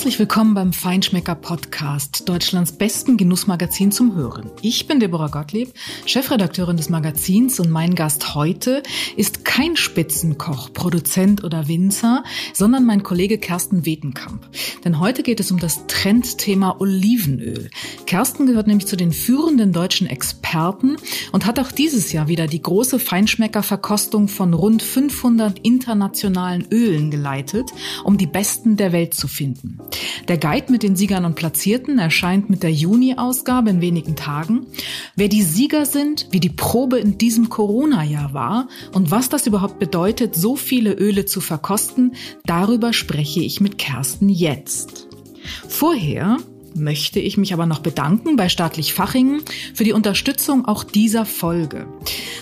Herzlich willkommen beim Feinschmecker Podcast, Deutschlands besten Genussmagazin zum Hören. Ich bin Deborah Gottlieb, Chefredakteurin des Magazins und mein Gast heute ist kein Spitzenkoch, Produzent oder Winzer, sondern mein Kollege Kersten Wetenkamp. Denn heute geht es um das Trendthema Olivenöl. Kersten gehört nämlich zu den führenden deutschen Experten und hat auch dieses Jahr wieder die große Feinschmecker-Verkostung von rund 500 internationalen Ölen geleitet, um die besten der Welt zu finden. Der Guide mit den Siegern und Platzierten erscheint mit der Juni-Ausgabe in wenigen Tagen. Wer die Sieger sind, wie die Probe in diesem Corona-Jahr war und was das überhaupt bedeutet, so viele Öle zu verkosten, darüber spreche ich mit Kersten jetzt. Vorher möchte ich mich aber noch bedanken bei Staatlich Fachingen für die Unterstützung auch dieser Folge.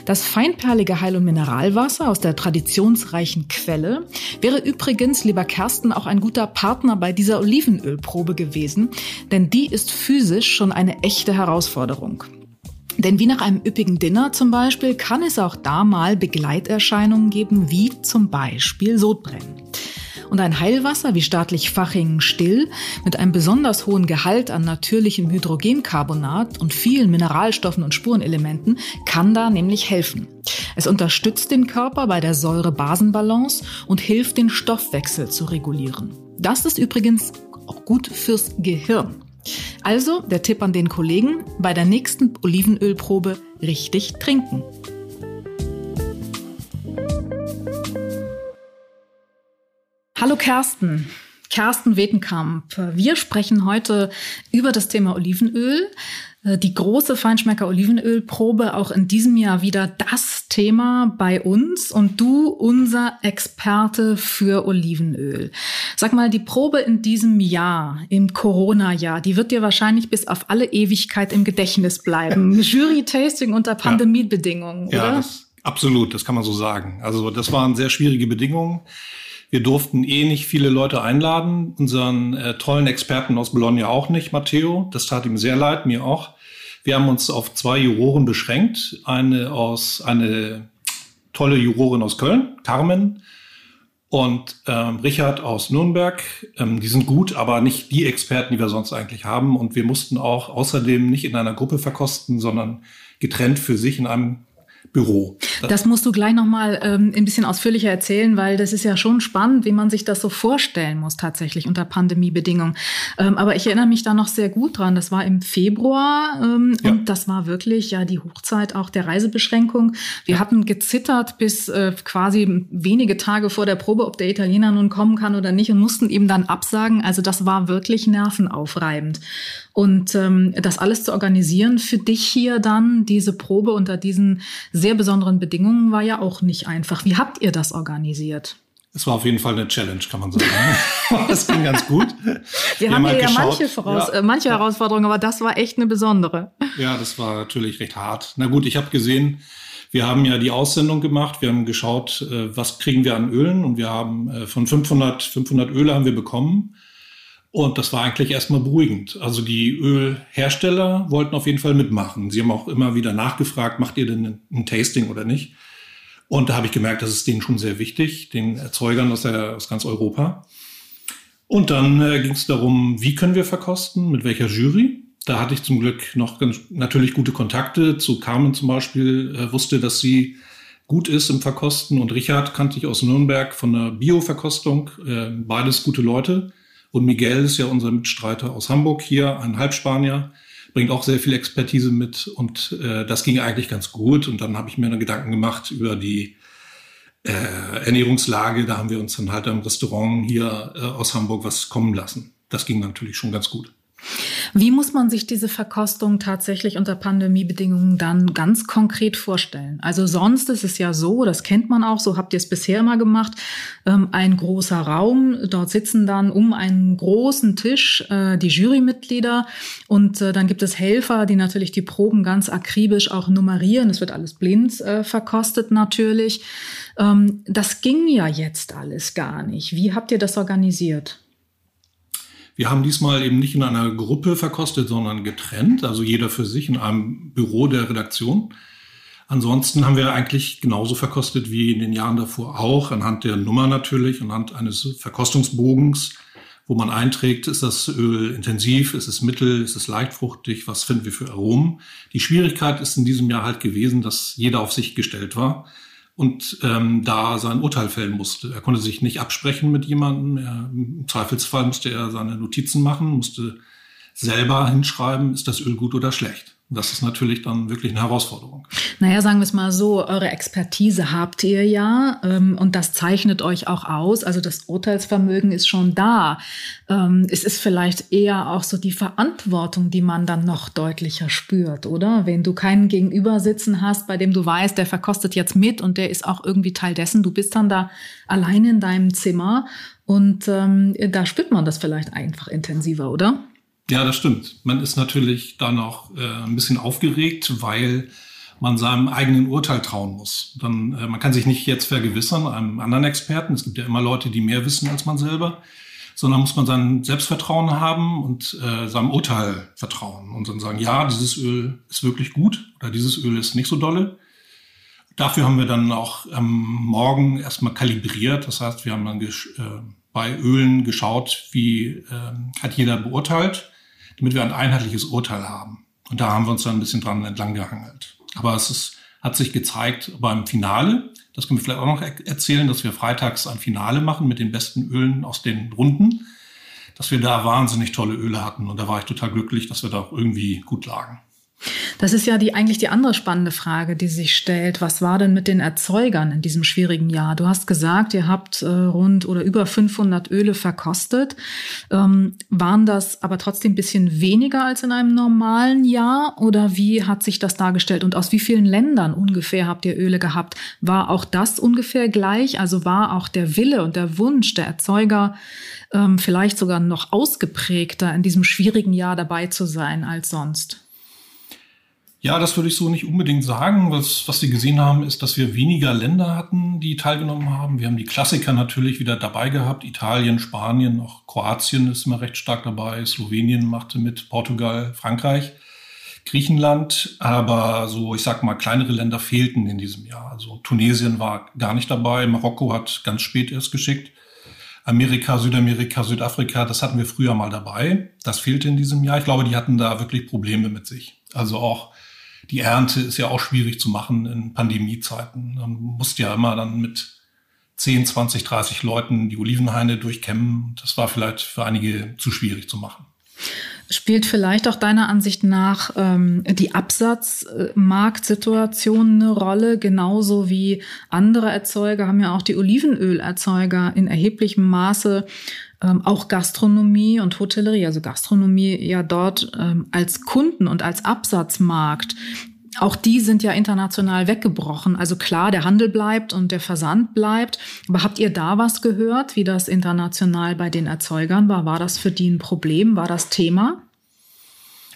Das feinperlige Heil- und Mineralwasser aus der traditionsreichen Quelle wäre übrigens, lieber Kersten, auch ein guter Partner bei dieser Olivenölprobe gewesen, denn die ist physisch schon eine echte Herausforderung. Denn wie nach einem üppigen Dinner zum Beispiel kann es auch da mal Begleiterscheinungen geben, wie zum Beispiel Sodbrennen und ein Heilwasser wie staatlich Fachingen still mit einem besonders hohen Gehalt an natürlichem Hydrogencarbonat und vielen Mineralstoffen und Spurenelementen kann da nämlich helfen. Es unterstützt den Körper bei der Säure-Basen-Balance und hilft den Stoffwechsel zu regulieren. Das ist übrigens auch gut fürs Gehirn. Also der Tipp an den Kollegen, bei der nächsten Olivenölprobe richtig trinken. Hallo Kersten. Kersten Wetenkamp. Wir sprechen heute über das Thema Olivenöl. Äh, die große Feinschmecker Olivenölprobe, auch in diesem Jahr wieder das Thema bei uns und du unser Experte für Olivenöl. Sag mal, die Probe in diesem Jahr, im Corona-Jahr, die wird dir wahrscheinlich bis auf alle Ewigkeit im Gedächtnis bleiben. Jury-Tasting unter Pandemiebedingungen, ja. oder? Ja, das, absolut, das kann man so sagen. Also das waren sehr schwierige Bedingungen. Wir durften eh nicht viele Leute einladen, unseren äh, tollen Experten aus Bologna auch nicht, Matteo. Das tat ihm sehr leid, mir auch. Wir haben uns auf zwei Juroren beschränkt. Eine aus, eine tolle Jurorin aus Köln, Carmen, und ähm, Richard aus Nürnberg. Ähm, die sind gut, aber nicht die Experten, die wir sonst eigentlich haben. Und wir mussten auch außerdem nicht in einer Gruppe verkosten, sondern getrennt für sich in einem Büro. Das musst du gleich nochmal ähm, ein bisschen ausführlicher erzählen, weil das ist ja schon spannend, wie man sich das so vorstellen muss tatsächlich unter Pandemiebedingungen. Ähm, aber ich erinnere mich da noch sehr gut dran. Das war im Februar ähm, ja. und das war wirklich ja die Hochzeit auch der Reisebeschränkung. Wir ja. hatten gezittert bis äh, quasi wenige Tage vor der Probe, ob der Italiener nun kommen kann oder nicht und mussten ihm dann absagen. Also das war wirklich nervenaufreibend. Und ähm, das alles zu organisieren für dich hier dann, diese Probe unter diesen sehr besonderen Bedingungen, war ja auch nicht einfach. Wie habt ihr das organisiert? Es war auf jeden Fall eine Challenge, kann man sagen. das ging ganz gut. Wir, Wir haben, haben ja manche, Voraus ja. Äh, manche Herausforderungen, aber das war echt eine besondere. Ja, das war natürlich recht hart. Na gut, ich habe gesehen, wir haben ja die Aussendung gemacht. Wir haben geschaut, äh, was kriegen wir an Ölen und wir haben äh, von 500, 500 Öle haben wir bekommen. Und das war eigentlich erstmal beruhigend. Also die Ölhersteller wollten auf jeden Fall mitmachen. Sie haben auch immer wieder nachgefragt, macht ihr denn ein Tasting oder nicht? Und da habe ich gemerkt, das ist denen schon sehr wichtig, den Erzeugern aus, der, aus ganz Europa. Und dann äh, ging es darum, wie können wir verkosten, mit welcher Jury. Da hatte ich zum Glück noch ganz natürlich gute Kontakte. Zu Carmen zum Beispiel äh, wusste, dass sie gut ist im Verkosten. Und Richard kannte ich aus Nürnberg von der Bio-Verkostung. Äh, beides gute Leute. Und Miguel ist ja unser Mitstreiter aus Hamburg hier, ein Halbspanier, bringt auch sehr viel Expertise mit. Und äh, das ging eigentlich ganz gut. Und dann habe ich mir eine Gedanken gemacht über die äh, Ernährungslage. Da haben wir uns dann halt im Restaurant hier äh, aus Hamburg was kommen lassen. Das ging natürlich schon ganz gut. Wie muss man sich diese Verkostung tatsächlich unter Pandemiebedingungen dann ganz konkret vorstellen? Also sonst ist es ja so, das kennt man auch, so habt ihr es bisher immer gemacht, ähm, ein großer Raum, dort sitzen dann um einen großen Tisch äh, die Jurymitglieder und äh, dann gibt es Helfer, die natürlich die Proben ganz akribisch auch nummerieren. Es wird alles blind äh, verkostet natürlich. Ähm, das ging ja jetzt alles gar nicht. Wie habt ihr das organisiert? Wir haben diesmal eben nicht in einer Gruppe verkostet, sondern getrennt, also jeder für sich in einem Büro der Redaktion. Ansonsten haben wir eigentlich genauso verkostet wie in den Jahren davor auch, anhand der Nummer natürlich, anhand eines Verkostungsbogens, wo man einträgt, ist das Öl intensiv, ist es mittel, ist es leicht fruchtig, was finden wir für Aromen. Die Schwierigkeit ist in diesem Jahr halt gewesen, dass jeder auf sich gestellt war und ähm, da sein Urteil fällen musste. Er konnte sich nicht absprechen mit jemandem. Er, Im Zweifelsfall musste er seine Notizen machen, musste selber hinschreiben, ist das Öl gut oder schlecht. Das ist natürlich dann wirklich eine Herausforderung. Naja, sagen wir es mal so, eure Expertise habt ihr ja ähm, und das zeichnet euch auch aus. Also das Urteilsvermögen ist schon da. Ähm, es ist vielleicht eher auch so die Verantwortung, die man dann noch deutlicher spürt, oder? Wenn du keinen Gegenüber sitzen hast, bei dem du weißt, der verkostet jetzt mit und der ist auch irgendwie Teil dessen. Du bist dann da allein in deinem Zimmer und ähm, da spürt man das vielleicht einfach intensiver, oder? Ja, das stimmt. Man ist natürlich da noch äh, ein bisschen aufgeregt, weil man seinem eigenen Urteil trauen muss. Dann, äh, man kann sich nicht jetzt vergewissern, einem anderen Experten. Es gibt ja immer Leute, die mehr wissen als man selber. Sondern muss man sein Selbstvertrauen haben und äh, seinem Urteil vertrauen und dann sagen, ja, dieses Öl ist wirklich gut oder dieses Öl ist nicht so dolle. Dafür haben wir dann auch am Morgen erstmal kalibriert. Das heißt, wir haben dann äh, bei Ölen geschaut, wie äh, hat jeder beurteilt damit wir ein einheitliches Urteil haben. Und da haben wir uns dann ein bisschen dran entlang gehangelt. Aber es ist, hat sich gezeigt beim Finale, das können wir vielleicht auch noch erzählen, dass wir freitags ein Finale machen mit den besten Ölen aus den Runden, dass wir da wahnsinnig tolle Öle hatten. Und da war ich total glücklich, dass wir da auch irgendwie gut lagen. Das ist ja die, eigentlich die andere spannende Frage, die sich stellt. Was war denn mit den Erzeugern in diesem schwierigen Jahr? Du hast gesagt, ihr habt äh, rund oder über 500 Öle verkostet. Ähm, waren das aber trotzdem ein bisschen weniger als in einem normalen Jahr? Oder wie hat sich das dargestellt? Und aus wie vielen Ländern ungefähr habt ihr Öle gehabt? War auch das ungefähr gleich? Also war auch der Wille und der Wunsch der Erzeuger ähm, vielleicht sogar noch ausgeprägter in diesem schwierigen Jahr dabei zu sein als sonst? Ja, das würde ich so nicht unbedingt sagen. Was, was Sie gesehen haben, ist, dass wir weniger Länder hatten, die teilgenommen haben. Wir haben die Klassiker natürlich wieder dabei gehabt. Italien, Spanien, auch Kroatien ist immer recht stark dabei. Slowenien machte mit, Portugal, Frankreich, Griechenland. Aber so, ich sag mal, kleinere Länder fehlten in diesem Jahr. Also Tunesien war gar nicht dabei. Marokko hat ganz spät erst geschickt. Amerika, Südamerika, Südafrika, das hatten wir früher mal dabei. Das fehlte in diesem Jahr. Ich glaube, die hatten da wirklich Probleme mit sich. Also auch die Ernte ist ja auch schwierig zu machen in Pandemiezeiten. Man musste ja immer dann mit 10, 20, 30 Leuten die Olivenhaine durchkämmen. Das war vielleicht für einige zu schwierig zu machen. Spielt vielleicht auch deiner Ansicht nach ähm, die Absatzmarktsituation eine Rolle, genauso wie andere Erzeuger haben ja auch die Olivenölerzeuger in erheblichem Maße ähm, auch Gastronomie und Hotellerie, also Gastronomie ja dort ähm, als Kunden und als Absatzmarkt auch die sind ja international weggebrochen. Also klar, der Handel bleibt und der Versand bleibt. Aber habt ihr da was gehört, wie das international bei den Erzeugern war? War das für die ein Problem? War das Thema?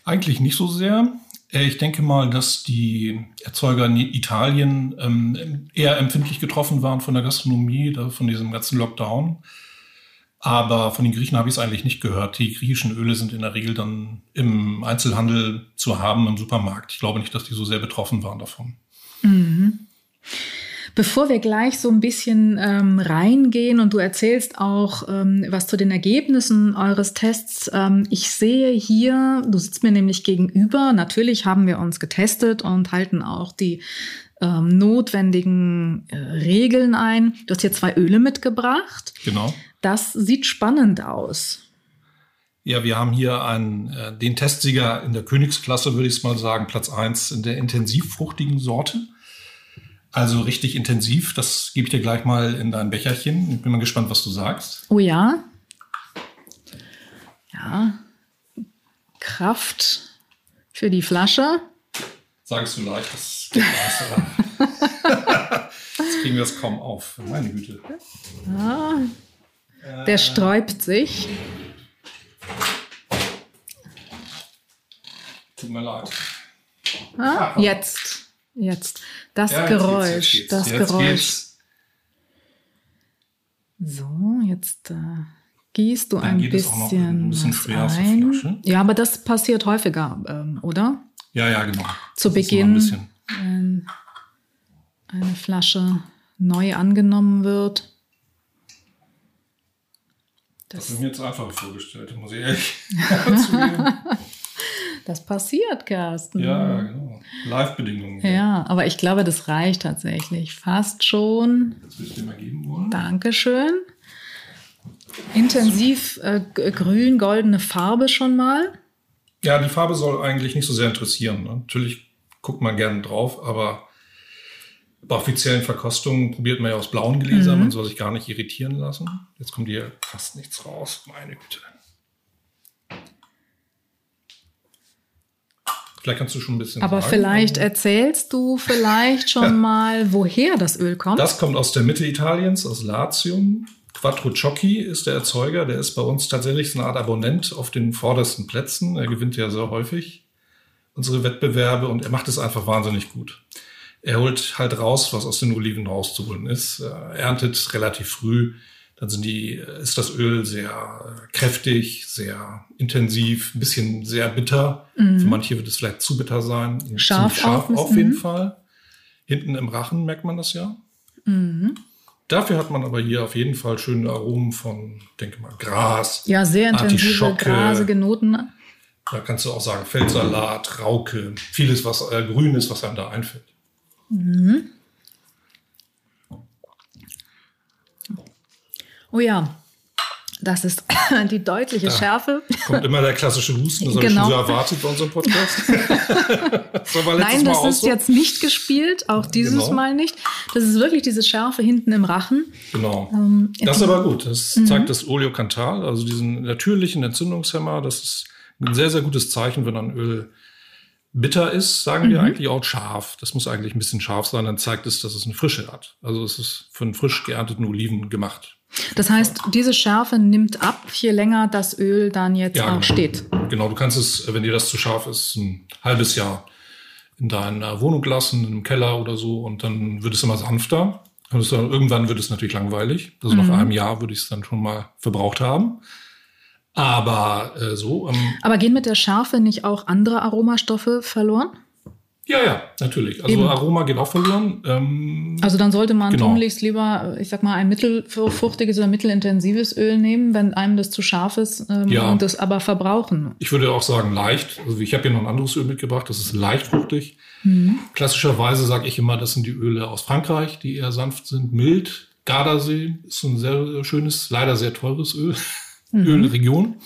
Eigentlich nicht so sehr. Äh, ich denke mal, dass die Erzeuger in Italien ähm, eher empfindlich getroffen waren von der Gastronomie, von diesem ganzen Lockdown. Aber von den Griechen habe ich es eigentlich nicht gehört. Die griechischen Öle sind in der Regel dann im Einzelhandel zu haben, im Supermarkt. Ich glaube nicht, dass die so sehr betroffen waren davon. Mhm. Bevor wir gleich so ein bisschen ähm, reingehen und du erzählst auch ähm, was zu den Ergebnissen eures Tests, ähm, ich sehe hier, du sitzt mir nämlich gegenüber, natürlich haben wir uns getestet und halten auch die ähm, notwendigen äh, Regeln ein. Du hast hier zwei Öle mitgebracht. Genau. Das sieht spannend aus. Ja, wir haben hier einen, äh, den Testsieger in der Königsklasse, würde ich es mal sagen, Platz 1 in der intensivfruchtigen Sorte. Also richtig intensiv. Das gebe ich dir gleich mal in dein Becherchen. Ich bin mal gespannt, was du sagst. Oh ja. Ja. Kraft für die Flasche. Sagst du leicht, das geht. Jetzt kriegen wir es kaum auf. Meine Güte. Ja. Der sträubt sich. Tut mir leid. Ah, jetzt. Jetzt. Das ja, Geräusch. Jetzt das jetzt Geräusch. So, jetzt äh, gießt du Dann ein bisschen, ein bisschen was ein. Ja, aber das passiert häufiger, ähm, oder? Ja, ja, genau. Zu das Beginn, wenn eine Flasche neu angenommen wird, Das, habe ich mir jetzt einfacher vorgestellt, muss ich ehrlich zugeben. Das passiert, Carsten. Ja, genau. Live-Bedingungen. Ja, aber ich glaube, das reicht tatsächlich fast schon. Das würde ich dir mal geben wollen. Dankeschön. Intensiv äh, grün-goldene Farbe schon mal. Ja, die Farbe soll eigentlich nicht so sehr interessieren. Natürlich guckt man gerne drauf, aber bei offiziellen Verkostungen probiert man ja aus blauen Gläsern. Mhm. Man soll sich gar nicht irritieren lassen. Jetzt kommt hier fast nichts raus. Meine Güte. Vielleicht kannst du schon ein bisschen. Aber sagen. vielleicht erzählst du vielleicht schon mal, woher das Öl kommt. Das kommt aus der Mitte Italiens, aus Latium. Quattro Ciocchi ist der Erzeuger. Der ist bei uns tatsächlich so eine Art Abonnent auf den vordersten Plätzen. Er gewinnt ja sehr häufig unsere Wettbewerbe und er macht es einfach wahnsinnig gut. Er holt halt raus, was aus den Oliven rauszuholen ist. Er erntet relativ früh dann sind die, ist das Öl sehr kräftig, sehr intensiv, ein bisschen sehr bitter. Mhm. Für manche wird es vielleicht zu bitter sein. Scharf, scharf auf, auf jeden mhm. Fall. Hinten im Rachen merkt man das ja. Mhm. Dafür hat man aber hier auf jeden Fall schöne Aromen von, denke mal, Gras. Ja, sehr intensive, grasige Noten. Da kannst du auch sagen Feldsalat, Rauke, vieles, was äh, grün ist, was einem da einfällt. Mhm. Oh ja, das ist die deutliche da Schärfe. Kommt immer der klassische Husten, das genau. habe ich schon so erwartet bei unserem Podcast. das Nein, das ist so. jetzt nicht gespielt, auch dieses genau. Mal nicht. Das ist wirklich diese Schärfe hinten im Rachen. Genau. Ähm, das ist aber gut. Das mhm. zeigt das Oleokantal, also diesen natürlichen Entzündungshemmer. Das ist ein sehr, sehr gutes Zeichen, wenn ein Öl bitter ist, sagen wir mhm. eigentlich auch scharf. Das muss eigentlich ein bisschen scharf sein, dann zeigt es, dass es eine Frische hat. Also es ist von frisch geernteten Oliven gemacht. Das heißt, diese Schärfe nimmt ab, je länger das Öl dann jetzt ja, auch genau. steht. Genau, du kannst es, wenn dir das zu scharf ist, ein halbes Jahr in deiner Wohnung lassen, im Keller oder so, und dann wird es immer sanfter. Und dann, irgendwann wird es natürlich langweilig. Also mhm. nach einem Jahr würde ich es dann schon mal verbraucht haben. Aber äh, so. Ähm, Aber gehen mit der Schärfe nicht auch andere Aromastoffe verloren? Ja, ja, natürlich. Also Eben. Aroma geht auch verloren. Ähm, also dann sollte man genau. tunlichst lieber, ich sag mal, ein mittelfruchtiges oder mittelintensives Öl nehmen, wenn einem das zu scharf ist ähm, ja. und das aber verbrauchen. Ich würde auch sagen leicht. Also ich habe hier noch ein anderes Öl mitgebracht, das ist leicht fruchtig. Mhm. Klassischerweise sage ich immer, das sind die Öle aus Frankreich, die eher sanft sind, mild. Gardasee ist ein sehr schönes, leider sehr teures Öl, mhm. Ölregion,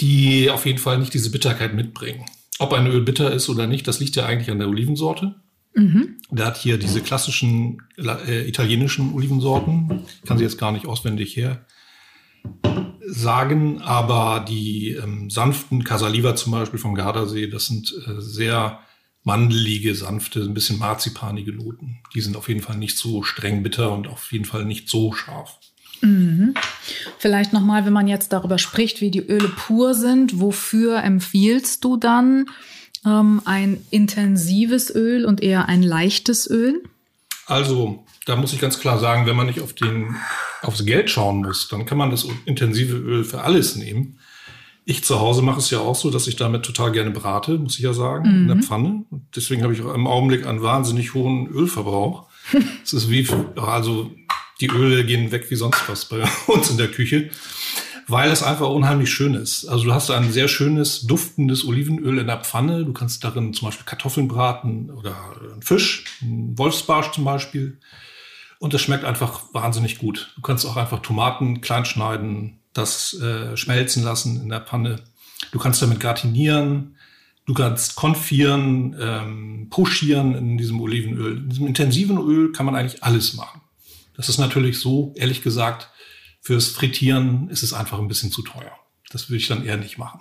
die auf jeden Fall nicht diese Bitterkeit mitbringen. Ob ein Öl bitter ist oder nicht, das liegt ja eigentlich an der Olivensorte. Mhm. Der hat hier diese klassischen äh, italienischen Olivensorten. Ich kann sie jetzt gar nicht auswendig her sagen, aber die ähm, sanften Casaliva zum Beispiel vom Gardasee, das sind äh, sehr mandelige, sanfte, ein bisschen marzipanige Noten. Die sind auf jeden Fall nicht so streng bitter und auf jeden Fall nicht so scharf. Mhm. Vielleicht nochmal, wenn man jetzt darüber spricht, wie die Öle pur sind, wofür empfiehlst du dann ähm, ein intensives Öl und eher ein leichtes Öl? Also, da muss ich ganz klar sagen, wenn man nicht auf den, aufs Geld schauen muss, dann kann man das intensive Öl für alles nehmen. Ich zu Hause mache es ja auch so, dass ich damit total gerne brate, muss ich ja sagen, mhm. in der mhm. Pfanne. deswegen habe ich auch im Augenblick einen wahnsinnig hohen Ölverbrauch. Es ist wie, also die Öle gehen weg wie sonst was bei uns in der Küche, weil es einfach unheimlich schön ist. Also du hast ein sehr schönes, duftendes Olivenöl in der Pfanne. Du kannst darin zum Beispiel Kartoffeln braten oder einen Fisch, einen Wolfsbarsch zum Beispiel. Und es schmeckt einfach wahnsinnig gut. Du kannst auch einfach Tomaten klein schneiden, das äh, schmelzen lassen in der Pfanne. Du kannst damit gratinieren. Du kannst konfieren, ähm, pochieren in diesem Olivenöl. In diesem intensiven Öl kann man eigentlich alles machen. Das ist natürlich so, ehrlich gesagt, fürs Frittieren ist es einfach ein bisschen zu teuer. Das würde ich dann eher nicht machen.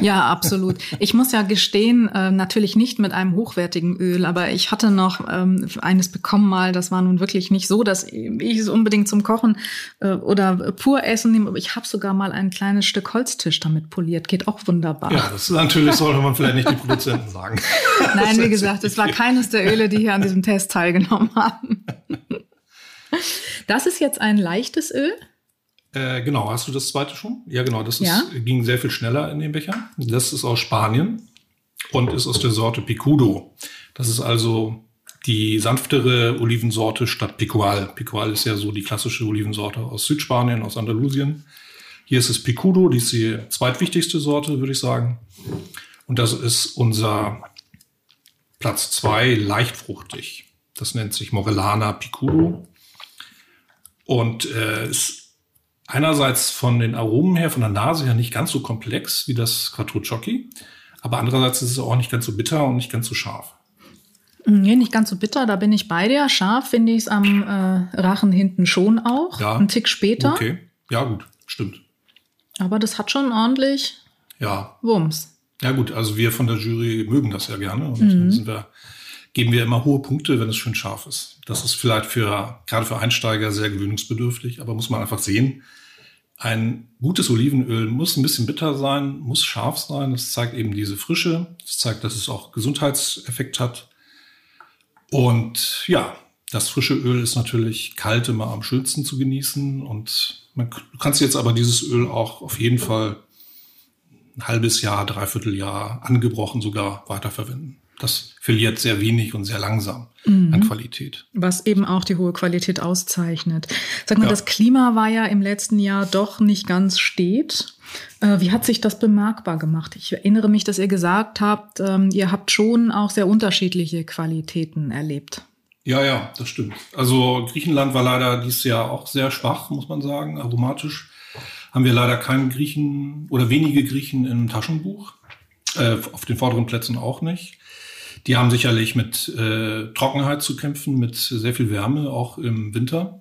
Ja, absolut. Ich muss ja gestehen, äh, natürlich nicht mit einem hochwertigen Öl, aber ich hatte noch ähm, eines bekommen mal, das war nun wirklich nicht so, dass ich es unbedingt zum Kochen äh, oder pur essen nehme, aber ich habe sogar mal ein kleines Stück Holztisch damit poliert. Geht auch wunderbar. Ja, das natürlich sollte man vielleicht nicht die Produzenten sagen. Nein, wie gesagt, es war keines der Öle, die hier an diesem Test teilgenommen haben. Das ist jetzt ein leichtes Öl. Äh, genau, hast du das zweite schon? Ja, genau, das ist, ja? ging sehr viel schneller in den Becher. Das ist aus Spanien und ist aus der Sorte Picudo. Das ist also die sanftere Olivensorte statt Picual. Picual ist ja so die klassische Olivensorte aus Südspanien, aus Andalusien. Hier ist es Picudo, die ist die zweitwichtigste Sorte, würde ich sagen. Und das ist unser Platz zwei, leicht fruchtig. Das nennt sich Morellana Picudo. Und äh, ist einerseits von den Aromen her, von der Nase her nicht ganz so komplex wie das Quattrocciocchi. Aber andererseits ist es auch nicht ganz so bitter und nicht ganz so scharf. Nee, nicht ganz so bitter, da bin ich bei dir. Scharf finde ich es am äh, Rachen hinten schon auch. Ja. Ein Tick später. Okay. Ja, gut, stimmt. Aber das hat schon ordentlich ja. Wumms. Ja, gut, also wir von der Jury mögen das ja gerne. Und mhm. sind wir, geben wir immer hohe Punkte, wenn es schön scharf ist. Das ist vielleicht für, gerade für Einsteiger sehr gewöhnungsbedürftig, aber muss man einfach sehen. Ein gutes Olivenöl muss ein bisschen bitter sein, muss scharf sein. Das zeigt eben diese Frische. Das zeigt, dass es auch Gesundheitseffekt hat. Und ja, das frische Öl ist natürlich kalt immer am schönsten zu genießen. Und man, du kannst jetzt aber dieses Öl auch auf jeden Fall ein halbes Jahr, dreiviertel Jahr, angebrochen sogar weiterverwenden. Das verliert sehr wenig und sehr langsam mhm. an Qualität. Was eben auch die hohe Qualität auszeichnet. Sag mal, ja. das Klima war ja im letzten Jahr doch nicht ganz stet. Äh, wie hat sich das bemerkbar gemacht? Ich erinnere mich, dass ihr gesagt habt, ähm, ihr habt schon auch sehr unterschiedliche Qualitäten erlebt. Ja, ja, das stimmt. Also Griechenland war leider dieses Jahr auch sehr schwach, muss man sagen, aromatisch. Haben wir leider keinen Griechen oder wenige Griechen im Taschenbuch. Äh, auf den vorderen Plätzen auch nicht. Die haben sicherlich mit äh, Trockenheit zu kämpfen, mit sehr viel Wärme, auch im Winter.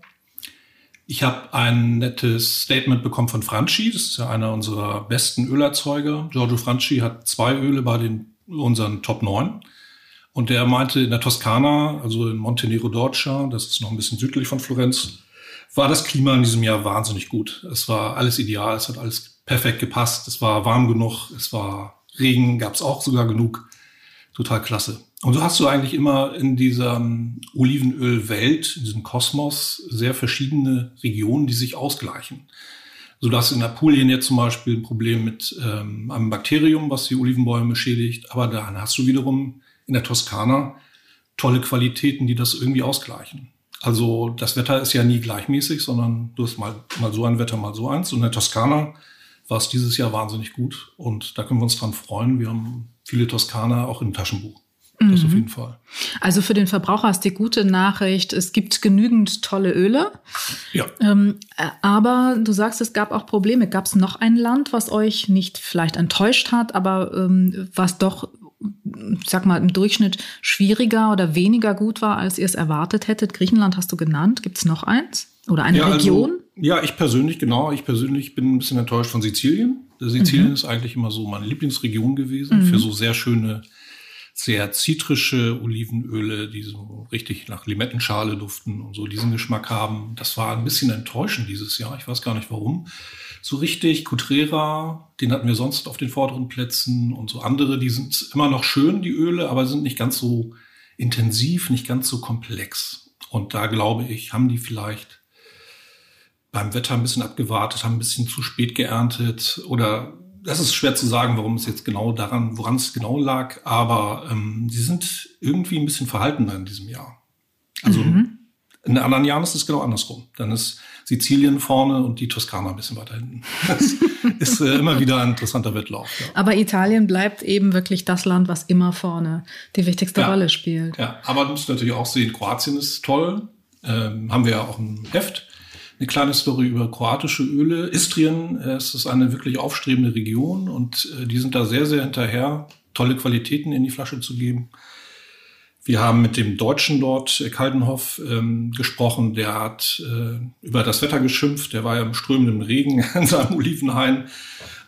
Ich habe ein nettes Statement bekommen von Franchi, das ist ja einer unserer besten Ölerzeuger. Giorgio Franchi hat zwei Öle bei den unseren Top 9. Und der meinte, in der Toskana, also in Montenegro Dorcia, das ist noch ein bisschen südlich von Florenz, war das Klima in diesem Jahr wahnsinnig gut. Es war alles ideal, es hat alles perfekt gepasst, es war warm genug, es war Regen, gab es auch sogar genug total klasse. Und so hast du eigentlich immer in dieser Olivenölwelt, in diesem Kosmos, sehr verschiedene Regionen, die sich ausgleichen. So dass in Apulien jetzt zum Beispiel ein Problem mit ähm, einem Bakterium, was die Olivenbäume schädigt, aber dann hast du wiederum in der Toskana tolle Qualitäten, die das irgendwie ausgleichen. Also das Wetter ist ja nie gleichmäßig, sondern du hast mal, mal so ein Wetter, mal so eins. Und in der Toskana war es dieses Jahr wahnsinnig gut. Und da können wir uns dran freuen. Wir haben viele Toskana auch im Taschenbuch. Das mhm. auf jeden Fall. Also für den Verbraucher ist die gute Nachricht, es gibt genügend tolle Öle. Ja. Ähm, äh, aber du sagst, es gab auch Probleme. Gab es noch ein Land, was euch nicht vielleicht enttäuscht hat, aber ähm, was doch, sag mal, im Durchschnitt schwieriger oder weniger gut war, als ihr es erwartet hättet? Griechenland hast du genannt. Gibt es noch eins? Oder eine ja, also Region? Also, ja, ich persönlich, genau. Ich persönlich bin ein bisschen enttäuscht von Sizilien. Sizilien mhm. ist eigentlich immer so meine Lieblingsregion gewesen mhm. für so sehr schöne, sehr zitrische Olivenöle, die so richtig nach Limettenschale duften und so diesen Geschmack haben. Das war ein bisschen enttäuschend dieses Jahr. Ich weiß gar nicht warum. So richtig, Cutrera, den hatten wir sonst auf den vorderen Plätzen und so andere, die sind immer noch schön, die Öle, aber sind nicht ganz so intensiv, nicht ganz so komplex. Und da glaube ich, haben die vielleicht beim Wetter ein bisschen abgewartet, haben ein bisschen zu spät geerntet oder das ist schwer zu sagen, warum es jetzt genau daran, woran es genau lag, aber ähm, sie sind irgendwie ein bisschen verhaltener in diesem Jahr. Also mhm. in anderen Jahren ist es genau andersrum. Dann ist Sizilien vorne und die Toskana ein bisschen weiter hinten. Das ist äh, immer wieder ein interessanter Wettlauf. Ja. Aber Italien bleibt eben wirklich das Land, was immer vorne die wichtigste ja. Rolle spielt. Ja, aber du musst natürlich auch sehen, Kroatien ist toll. Ähm, haben wir ja auch ein Heft eine kleine Story über kroatische Öle. Istrien äh, es ist eine wirklich aufstrebende Region und äh, die sind da sehr, sehr hinterher, tolle Qualitäten in die Flasche zu geben. Wir haben mit dem Deutschen dort, äh, Kaldenhoff, ähm, gesprochen. Der hat äh, über das Wetter geschimpft. Der war ja im strömenden Regen in seinem Olivenhain,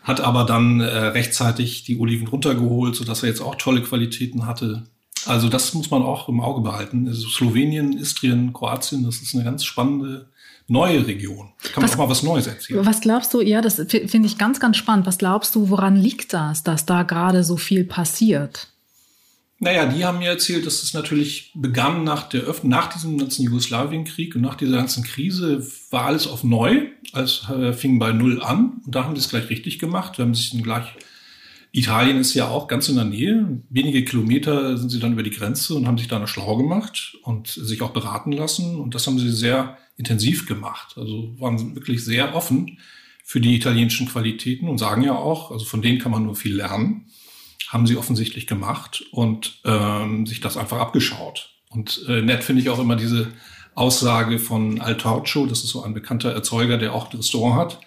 hat aber dann äh, rechtzeitig die Oliven runtergeholt, sodass er jetzt auch tolle Qualitäten hatte. Also das muss man auch im Auge behalten. Also Slowenien, Istrien, Kroatien, das ist eine ganz spannende neue Region. Kann man auch mal was Neues erzählen. Was glaubst du, ja, das finde ich ganz, ganz spannend. Was glaubst du, woran liegt das, dass da gerade so viel passiert? Naja, die haben mir erzählt, dass es natürlich begann nach der Öffnung, nach diesem ganzen Jugoslawienkrieg und nach dieser ganzen Krise war alles auf neu. Alles äh, fing bei Null an und da haben sie es gleich richtig gemacht. Wir haben sich dann gleich Italien ist ja auch ganz in der Nähe. Wenige Kilometer sind sie dann über die Grenze und haben sich da eine schlau gemacht und sich auch beraten lassen. Und das haben sie sehr intensiv gemacht. Also waren wirklich sehr offen für die italienischen Qualitäten und sagen ja auch, also von denen kann man nur viel lernen. Haben sie offensichtlich gemacht und ähm, sich das einfach abgeschaut. Und äh, nett finde ich auch immer diese Aussage von Altorcio, das ist so ein bekannter Erzeuger, der auch ein Restaurant hat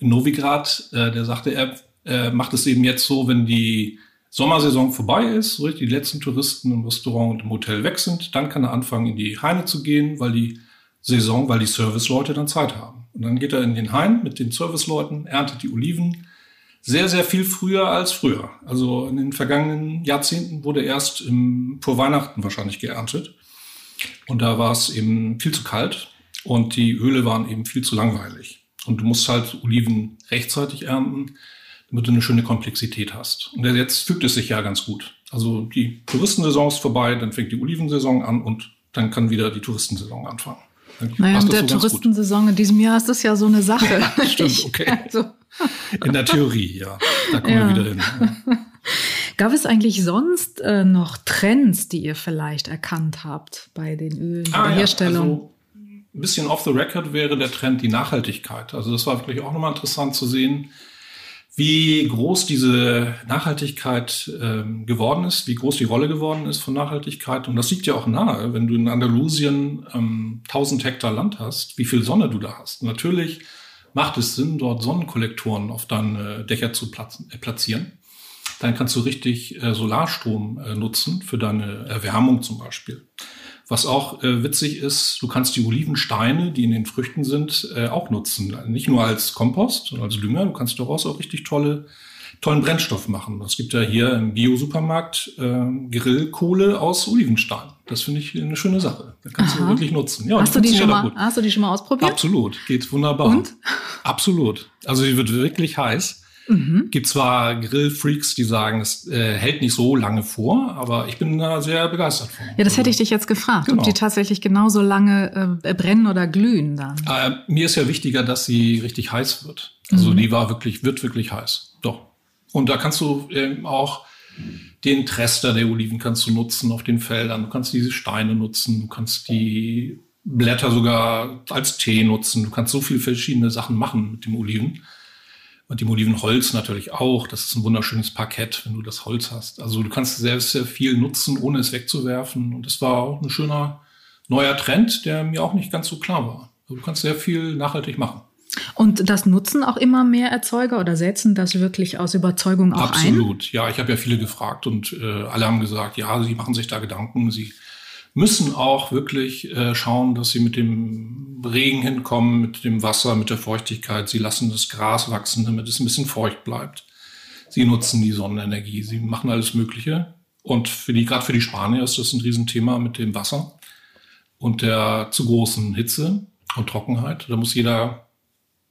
in Novigrad. Äh, der sagte, er äh, macht es eben jetzt so, wenn die Sommersaison vorbei ist, die letzten Touristen im Restaurant und im Hotel weg sind, dann kann er anfangen, in die Heine zu gehen, weil die Saison, weil die Serviceleute dann Zeit haben. Und dann geht er in den Hain mit den Serviceleuten, erntet die Oliven sehr, sehr viel früher als früher. Also in den vergangenen Jahrzehnten wurde erst im, vor Weihnachten wahrscheinlich geerntet. Und da war es eben viel zu kalt und die Öle waren eben viel zu langweilig. Und du musst halt Oliven rechtzeitig ernten, damit du eine schöne Komplexität hast. Und jetzt fügt es sich ja ganz gut. Also die Touristensaison ist vorbei, dann fängt die Olivensaison an und dann kann wieder die Touristensaison anfangen. Naja, in der so Touristensaison in diesem Jahr ist das ja so eine Sache. Ja, stimmt, okay. Also. In der Theorie, ja. Da kommen ja. wir wieder hin. Gab es eigentlich sonst äh, noch Trends, die ihr vielleicht erkannt habt bei den Ölen, ah, der ja, Herstellung? Also ein bisschen off the record wäre der Trend die Nachhaltigkeit. Also das war wirklich auch nochmal interessant zu sehen, wie groß diese Nachhaltigkeit ähm, geworden ist, wie groß die Rolle geworden ist von Nachhaltigkeit. Und das liegt ja auch nahe, wenn du in Andalusien ähm, 1000 Hektar Land hast, wie viel Sonne du da hast. Natürlich macht es Sinn, dort Sonnenkollektoren auf deine Dächer zu äh, platzieren. Dann kannst du richtig äh, Solarstrom äh, nutzen für deine Erwärmung zum Beispiel. Was auch äh, witzig ist, du kannst die Olivensteine, die in den Früchten sind, äh, auch nutzen. Nicht nur als Kompost und als Dünger, du kannst daraus auch richtig tolle, tollen Brennstoff machen. Es gibt ja hier im Bio-Supermarkt äh, Grillkohle aus Olivenstein. Das finde ich eine schöne Sache. Da kannst Aha. du wirklich nutzen. Ja, hast, du die schon mal, hast du die schon mal ausprobiert? Absolut, geht wunderbar. Und? Absolut. Also die wird wirklich heiß. Mhm. Gibt zwar Grillfreaks, die sagen, es äh, hält nicht so lange vor, aber ich bin da sehr begeistert von. Ja, das hätte ich dich jetzt gefragt, genau. ob die tatsächlich genauso lange äh, brennen oder glühen dann. Äh, mir ist ja wichtiger, dass sie richtig heiß wird. Also mhm. die war wirklich, wird wirklich heiß. Doch. Und da kannst du eben auch den Trester der Oliven kannst du nutzen auf den Feldern. Du kannst diese Steine nutzen. Du kannst die Blätter sogar als Tee nutzen. Du kannst so viele verschiedene Sachen machen mit dem Oliven. Und dem Olivenholz natürlich auch. Das ist ein wunderschönes Parkett, wenn du das Holz hast. Also du kannst sehr, sehr viel nutzen, ohne es wegzuwerfen. Und das war auch ein schöner neuer Trend, der mir auch nicht ganz so klar war. Also du kannst sehr viel nachhaltig machen. Und das nutzen auch immer mehr Erzeuger oder setzen das wirklich aus Überzeugung auch Absolut. ein? Absolut. Ja, ich habe ja viele gefragt und äh, alle haben gesagt, ja, sie machen sich da Gedanken. Sie müssen auch wirklich äh, schauen, dass sie mit dem Regen hinkommen, mit dem Wasser, mit der Feuchtigkeit. Sie lassen das Gras wachsen, damit es ein bisschen feucht bleibt. Sie nutzen die Sonnenenergie, sie machen alles Mögliche. Und für die, gerade für die Spanier ist das ein Riesenthema mit dem Wasser und der zu großen Hitze und Trockenheit. Da muss jeder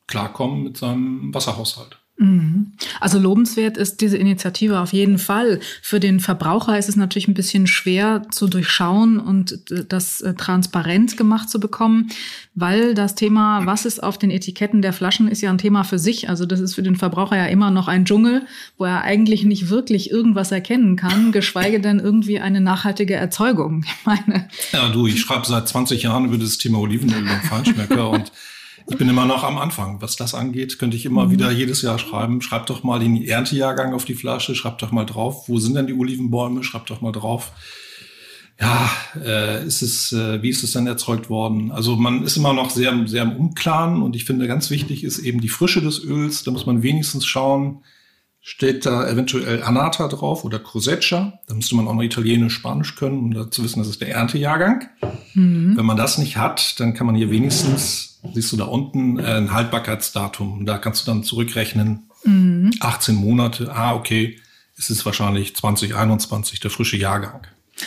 klarkommen mit seinem Wasserhaushalt. Mhm. Also lobenswert ist diese Initiative auf jeden Fall. Für den Verbraucher ist es natürlich ein bisschen schwer zu durchschauen und das äh, transparent gemacht zu bekommen, weil das Thema, was ist auf den Etiketten der Flaschen, ist ja ein Thema für sich. Also das ist für den Verbraucher ja immer noch ein Dschungel, wo er eigentlich nicht wirklich irgendwas erkennen kann, geschweige denn irgendwie eine nachhaltige Erzeugung. Ich meine. Ja, du, ich schreibe seit 20 Jahren über das Thema Olivenöl und Feinschmecker und ich bin immer noch am Anfang. Was das angeht, könnte ich immer mhm. wieder jedes Jahr schreiben. Schreibt doch mal den Erntejahrgang auf die Flasche, schreibt doch mal drauf, wo sind denn die Olivenbäume, schreibt doch mal drauf. Ja, äh, ist es, äh, wie ist es denn erzeugt worden? Also man ist immer noch sehr, sehr im Unklaren und ich finde ganz wichtig ist eben die Frische des Öls. Da muss man wenigstens schauen, steht da eventuell Anata drauf oder Croseccia. Da müsste man auch noch Italienisch, Spanisch können, um da zu wissen, das ist der Erntejahrgang. Mhm. Wenn man das nicht hat, dann kann man hier wenigstens, siehst du da unten, äh, ein Haltbarkeitsdatum. Da kannst du dann zurückrechnen, mhm. 18 Monate. Ah, okay, es ist wahrscheinlich 2021 der frische Jahrgang.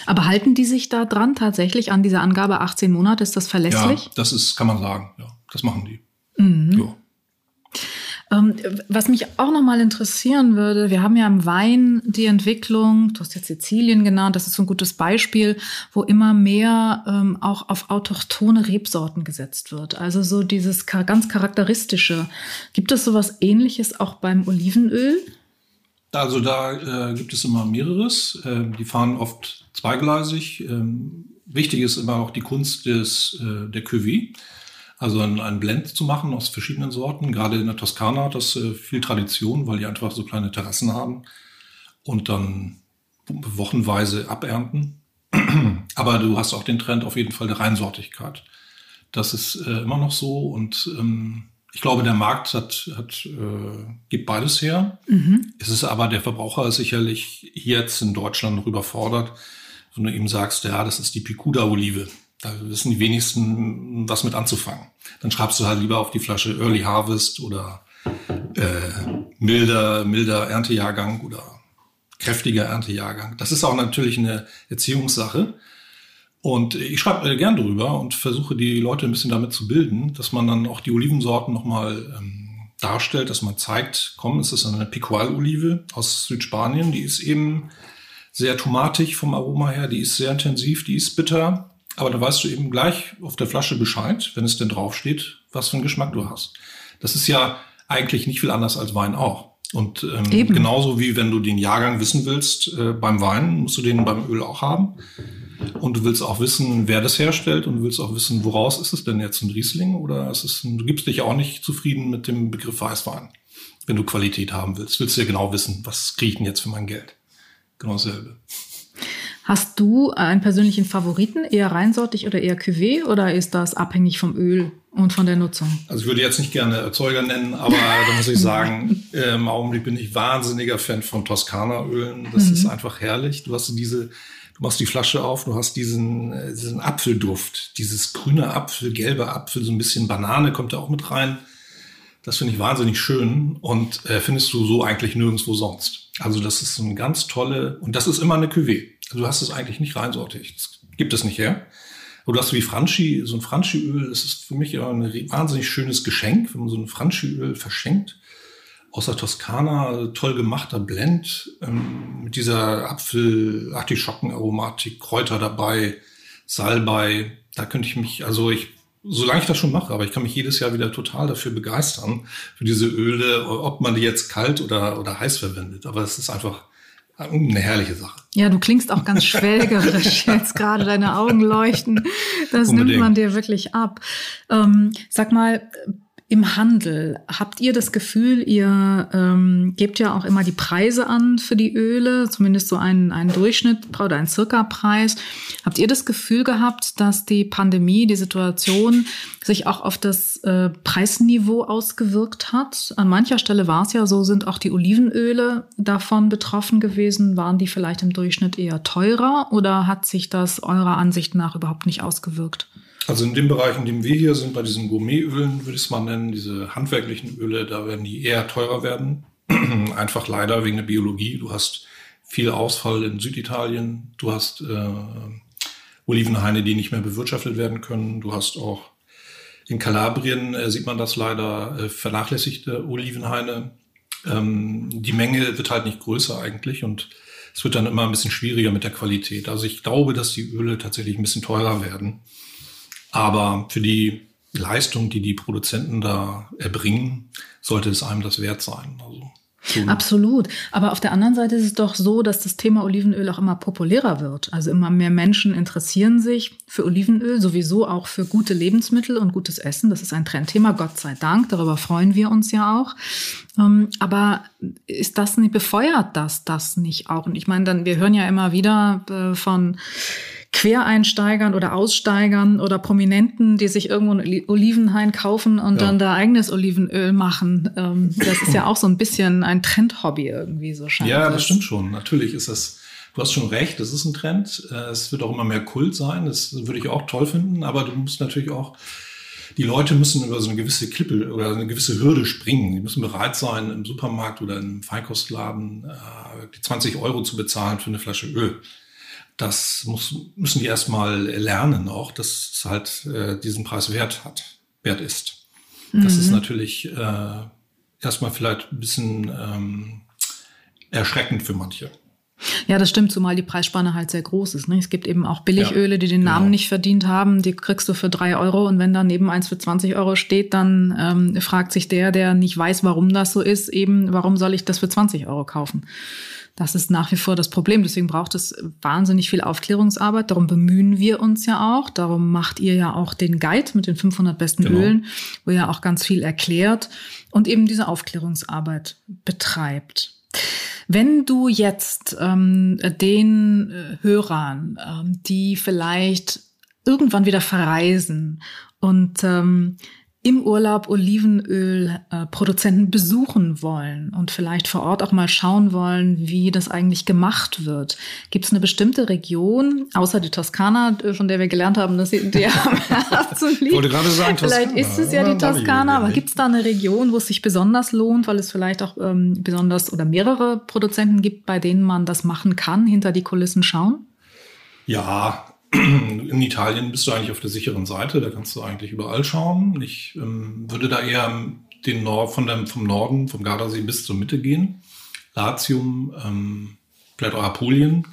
Aber halten die sich da dran tatsächlich an diese Angabe 18 Monate? Ist das verlässlich? Ja, das ist, kann man sagen. Ja, das machen die. Mhm. Ja. Ähm, was mich auch noch mal interessieren würde, wir haben ja im Wein die Entwicklung, du hast jetzt Sizilien genannt, das ist so ein gutes Beispiel, wo immer mehr ähm, auch auf autochtone Rebsorten gesetzt wird. Also so dieses ganz charakteristische. Gibt es sowas ähnliches auch beim Olivenöl? Also da äh, gibt es immer mehreres. Ähm, die fahren oft zweigleisig. Ähm, wichtig ist immer auch die Kunst des, äh, der Cuvée. Also einen Blend zu machen aus verschiedenen Sorten. Gerade in der Toskana hat das äh, viel Tradition, weil die einfach so kleine Terrassen haben und dann wochenweise abernten. Aber du hast auch den Trend auf jeden Fall der Reinsortigkeit. Das ist äh, immer noch so und ähm, ich glaube, der Markt hat, hat äh, gibt beides her. Mhm. Es ist aber der Verbraucher ist sicherlich jetzt in Deutschland noch überfordert, wenn du ihm sagst, ja, das ist die Picuda-Olive. Da wissen die wenigsten, was mit anzufangen. Dann schreibst du halt lieber auf die Flasche Early Harvest oder äh, milder, milder Erntejahrgang oder kräftiger Erntejahrgang. Das ist auch natürlich eine Erziehungssache. Und ich schreibe gern drüber und versuche die Leute ein bisschen damit zu bilden, dass man dann auch die Olivensorten nochmal ähm, darstellt, dass man zeigt, komm, es ist eine Picual-Olive aus Südspanien, die ist eben sehr tomatig vom Aroma her, die ist sehr intensiv, die ist bitter, aber da weißt du eben gleich auf der Flasche Bescheid, wenn es denn draufsteht, was für einen Geschmack du hast. Das ist ja eigentlich nicht viel anders als Wein auch. Und ähm, genauso wie wenn du den Jahrgang wissen willst äh, beim Wein, musst du den beim Öl auch haben. Und du willst auch wissen, wer das herstellt und du willst auch wissen, woraus ist es denn jetzt ein Riesling oder ist es ein, du gibst dich auch nicht zufrieden mit dem Begriff Weißwein. Wenn du Qualität haben willst, willst du ja genau wissen, was kriege ich denn jetzt für mein Geld. Genau dasselbe. Hast du einen persönlichen Favoriten, eher reinsortig oder eher Cuvée oder ist das abhängig vom Öl und von der Nutzung? Also ich würde jetzt nicht gerne Erzeuger nennen, aber da muss ich sagen, im Augenblick bin ich wahnsinniger Fan von Toskana-Ölen. Das mhm. ist einfach herrlich. Du hast diese Du machst die Flasche auf, du hast diesen, äh, diesen Apfelduft, dieses grüne Apfel, gelbe Apfel, so ein bisschen Banane kommt da auch mit rein. Das finde ich wahnsinnig schön und äh, findest du so eigentlich nirgendwo sonst. Also das ist eine ganz tolle, und das ist immer eine Cuvée. Du hast es eigentlich nicht reinsortig. Das gibt es nicht her. Aber du hast wie Franchi, so ein Franchi-Öl, das ist für mich ein wahnsinnig schönes Geschenk, wenn man so ein Franchi-Öl verschenkt aus der Toskana, toll gemachter Blend ähm, mit dieser Apfel-Artischocken-Aromatik, Kräuter dabei, Salbei. Da könnte ich mich, also ich, solange ich das schon mache, aber ich kann mich jedes Jahr wieder total dafür begeistern, für diese Öle, ob man die jetzt kalt oder, oder heiß verwendet. Aber es ist einfach eine herrliche Sache. Ja, du klingst auch ganz schwelgerisch jetzt gerade, deine Augen leuchten. Das Unbedingt. nimmt man dir wirklich ab. Ähm, sag mal, im Handel, habt ihr das Gefühl, ihr ähm, gebt ja auch immer die Preise an für die Öle, zumindest so einen, einen Durchschnitt oder einen Circa-Preis. Habt ihr das Gefühl gehabt, dass die Pandemie, die Situation sich auch auf das äh, Preisniveau ausgewirkt hat? An mancher Stelle war es ja so, sind auch die Olivenöle davon betroffen gewesen. Waren die vielleicht im Durchschnitt eher teurer oder hat sich das eurer Ansicht nach überhaupt nicht ausgewirkt? Also in dem Bereich, in dem wir hier sind, bei diesen Gourmetölen, würde ich es mal nennen, diese handwerklichen Öle, da werden die eher teurer werden. Einfach leider wegen der Biologie. Du hast viel Ausfall in Süditalien. Du hast äh, Olivenhaine, die nicht mehr bewirtschaftet werden können. Du hast auch in Kalabrien, äh, sieht man das leider, äh, vernachlässigte Olivenhaine. Ähm, die Menge wird halt nicht größer eigentlich und es wird dann immer ein bisschen schwieriger mit der Qualität. Also ich glaube, dass die Öle tatsächlich ein bisschen teurer werden. Aber für die Leistung, die die Produzenten da erbringen, sollte es einem das wert sein. Also Absolut. Aber auf der anderen Seite ist es doch so, dass das Thema Olivenöl auch immer populärer wird. Also immer mehr Menschen interessieren sich für Olivenöl, sowieso auch für gute Lebensmittel und gutes Essen. Das ist ein Trendthema, Gott sei Dank. Darüber freuen wir uns ja auch. Ähm, aber ist das nicht, befeuert das das nicht auch? Und ich meine, dann, wir hören ja immer wieder äh, von Quereinsteigern oder Aussteigern oder Prominenten, die sich irgendwo ein Olivenhain kaufen und ja. dann da eigenes Olivenöl machen. Ähm, das ist ja auch so ein bisschen ein Trendhobby irgendwie, so scheint Ja, das stimmt schon. Natürlich ist das, du hast schon recht, das ist ein Trend. Äh, es wird auch immer mehr Kult sein. Das würde ich auch toll finden, aber du musst natürlich auch die Leute müssen über so eine gewisse Klippe oder eine gewisse Hürde springen. Die müssen bereit sein, im Supermarkt oder im Feinkostladen äh, die 20 Euro zu bezahlen für eine Flasche Öl das muss, müssen die erstmal lernen auch, dass es halt äh, diesen Preis wert hat, wert ist. Mhm. Das ist mhm. natürlich äh, erstmal vielleicht ein bisschen ähm, erschreckend für manche. Ja, das stimmt, zumal die Preisspanne halt sehr groß ist. Ne? Es gibt eben auch Billigöle, die den Namen genau. nicht verdient haben. Die kriegst du für drei Euro und wenn daneben eins für 20 Euro steht, dann ähm, fragt sich der, der nicht weiß, warum das so ist, eben, warum soll ich das für 20 Euro kaufen? Das ist nach wie vor das Problem. Deswegen braucht es wahnsinnig viel Aufklärungsarbeit. Darum bemühen wir uns ja auch. Darum macht ihr ja auch den Guide mit den 500 besten genau. Ölen, wo ihr auch ganz viel erklärt und eben diese Aufklärungsarbeit betreibt. Wenn du jetzt ähm, den äh, Hörern, ähm, die vielleicht irgendwann wieder verreisen und ähm, im Urlaub Olivenölproduzenten äh, besuchen wollen und vielleicht vor Ort auch mal schauen wollen, wie das eigentlich gemacht wird. Gibt es eine bestimmte Region, außer die Toskana, äh, von der wir gelernt haben, dass sie der Herzen liegt? Ich wollte gerade sagen, Toskana. Vielleicht ist es ja die Toskana, aber gibt es da eine Region, wo es sich besonders lohnt, weil es vielleicht auch ähm, besonders oder mehrere Produzenten gibt, bei denen man das machen kann, hinter die Kulissen schauen? Ja, in Italien bist du eigentlich auf der sicheren Seite, da kannst du eigentlich überall schauen. Ich ähm, würde da eher den Nord, von dem, vom Norden, vom Gardasee bis zur Mitte gehen. Latium, ähm, vielleicht auch Apulien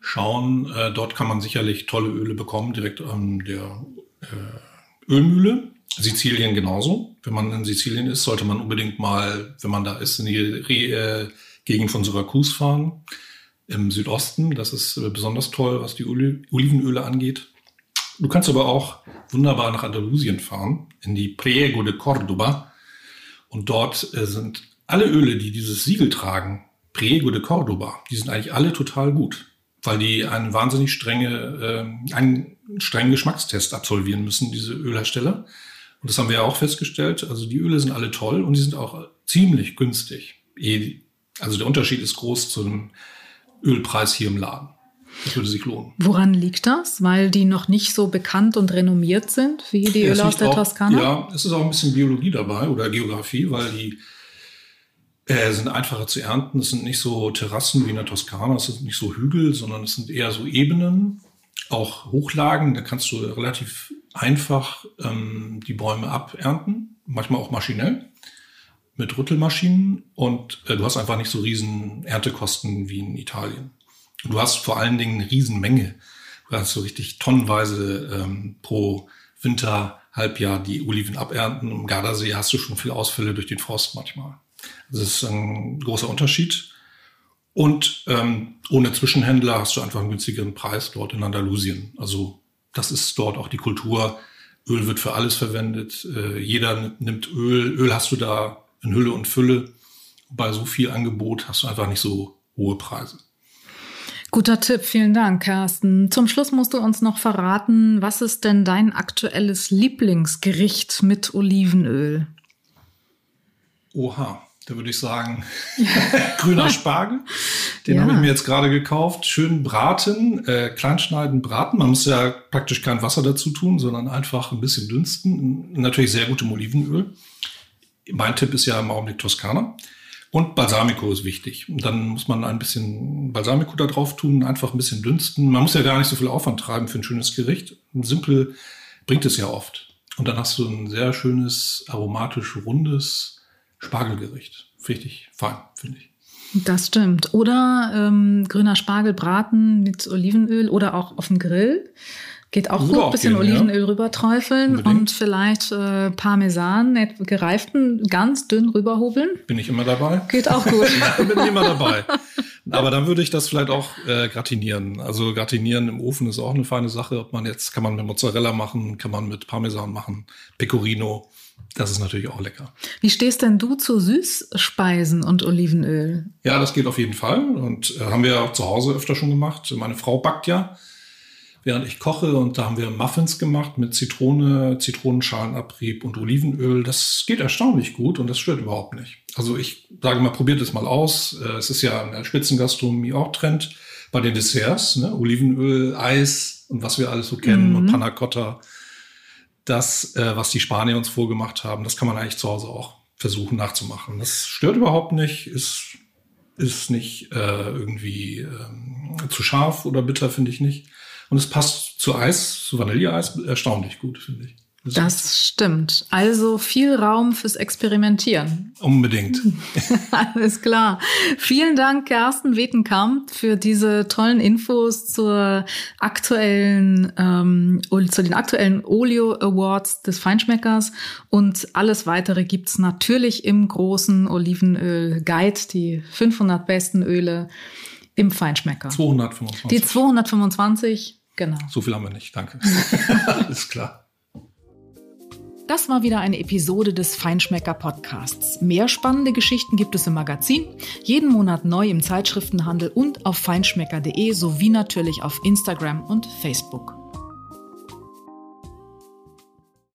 schauen. Äh, dort kann man sicherlich tolle Öle bekommen, direkt an der äh, Ölmühle. Sizilien genauso. Wenn man in Sizilien ist, sollte man unbedingt mal, wenn man da ist, in die Re äh, Gegend von Syrakus fahren im Südosten. Das ist äh, besonders toll, was die Olivenöle angeht. Du kannst aber auch wunderbar nach Andalusien fahren, in die Priego de Córdoba. Und dort äh, sind alle Öle, die dieses Siegel tragen, Priego de Córdoba, die sind eigentlich alle total gut, weil die einen wahnsinnig strenge, äh, einen strengen Geschmackstest absolvieren müssen, diese Ölhersteller. Und das haben wir ja auch festgestellt. Also die Öle sind alle toll und die sind auch ziemlich günstig. Eh, also der Unterschied ist groß zu einem Ölpreis hier im Laden. Das würde sich lohnen. Woran liegt das? Weil die noch nicht so bekannt und renommiert sind wie die Öle aus der auch, Toskana? Ja, es ist auch ein bisschen Biologie dabei oder Geografie, weil die äh, sind einfacher zu ernten. Es sind nicht so Terrassen wie in der Toskana, es sind nicht so Hügel, sondern es sind eher so Ebenen, auch Hochlagen. Da kannst du relativ einfach ähm, die Bäume abernten, manchmal auch maschinell mit Rüttelmaschinen und äh, du hast einfach nicht so riesen Erntekosten wie in Italien. Du hast vor allen Dingen eine Riesenmenge. Du hast so richtig tonnenweise ähm, pro Winter, Halbjahr die Oliven abernten. Im Gardasee hast du schon viele Ausfälle durch den Frost manchmal. Das ist ein großer Unterschied. Und ähm, ohne Zwischenhändler hast du einfach einen günstigeren Preis dort in Andalusien. Also das ist dort auch die Kultur. Öl wird für alles verwendet. Äh, jeder nimmt Öl. Öl hast du da in Hülle und Fülle. Bei so viel Angebot hast du einfach nicht so hohe Preise. Guter Tipp, vielen Dank, Carsten. Zum Schluss musst du uns noch verraten, was ist denn dein aktuelles Lieblingsgericht mit Olivenöl? Oha, da würde ich sagen, grüner Spargel. Den ja. habe ich mir jetzt gerade gekauft. Schön braten, äh, kleinschneiden, braten. Man muss ja praktisch kein Wasser dazu tun, sondern einfach ein bisschen dünsten. Natürlich sehr gut im Olivenöl. Mein Tipp ist ja im Augenblick Toskana. Und Balsamico ist wichtig. Und dann muss man ein bisschen Balsamico da drauf tun, einfach ein bisschen dünsten. Man muss ja gar nicht so viel Aufwand treiben für ein schönes Gericht. Simpel bringt es ja oft. Und dann hast du ein sehr schönes, aromatisch rundes Spargelgericht. Richtig fein, finde ich. Das stimmt. Oder ähm, grüner Spargel braten mit Olivenöl oder auch auf dem Grill. Geht auch gut, ein bisschen gehen, Olivenöl ja. rüber träufeln Unbedingt. und vielleicht äh, Parmesan, gereiften, ganz dünn rüberhobeln. Bin ich immer dabei. Geht auch gut. Bin immer dabei. Aber dann würde ich das vielleicht auch äh, gratinieren. Also gratinieren im Ofen ist auch eine feine Sache. Ob man jetzt, kann man mit Mozzarella machen, kann man mit Parmesan machen, Pecorino. Das ist natürlich auch lecker. Wie stehst denn du zu Süßspeisen und Olivenöl? Ja, das geht auf jeden Fall. Und äh, haben wir auch zu Hause öfter schon gemacht. Meine Frau backt ja während ich koche. Und da haben wir Muffins gemacht mit Zitrone, Zitronenschalenabrieb und Olivenöl. Das geht erstaunlich gut und das stört überhaupt nicht. Also ich sage mal, probiert es mal aus. Äh, es ist ja in der Spitzengastronomie auch Trend bei den Desserts. Ne? Olivenöl, Eis und was wir alles so kennen mhm. und Panna Cotta. Das, äh, was die Spanier uns vorgemacht haben, das kann man eigentlich zu Hause auch versuchen nachzumachen. Das stört überhaupt nicht, ist, ist nicht äh, irgendwie ähm, zu scharf oder bitter, finde ich nicht. Und es passt zu Eis, zu Vanilleeis erstaunlich gut, finde ich. Das, das stimmt. Also viel Raum fürs Experimentieren. Unbedingt. Alles klar. Vielen Dank, Kersten Wetenkamp, für diese tollen Infos zur aktuellen, ähm, zu den aktuellen Olio Awards des Feinschmeckers. Und alles weitere gibt's natürlich im großen Olivenöl Guide, die 500 besten Öle im Feinschmecker. 225. Die 225, genau. So viel haben wir nicht, danke. Alles klar. Das war wieder eine Episode des Feinschmecker Podcasts. Mehr spannende Geschichten gibt es im Magazin, jeden Monat neu im Zeitschriftenhandel und auf feinschmecker.de sowie natürlich auf Instagram und Facebook.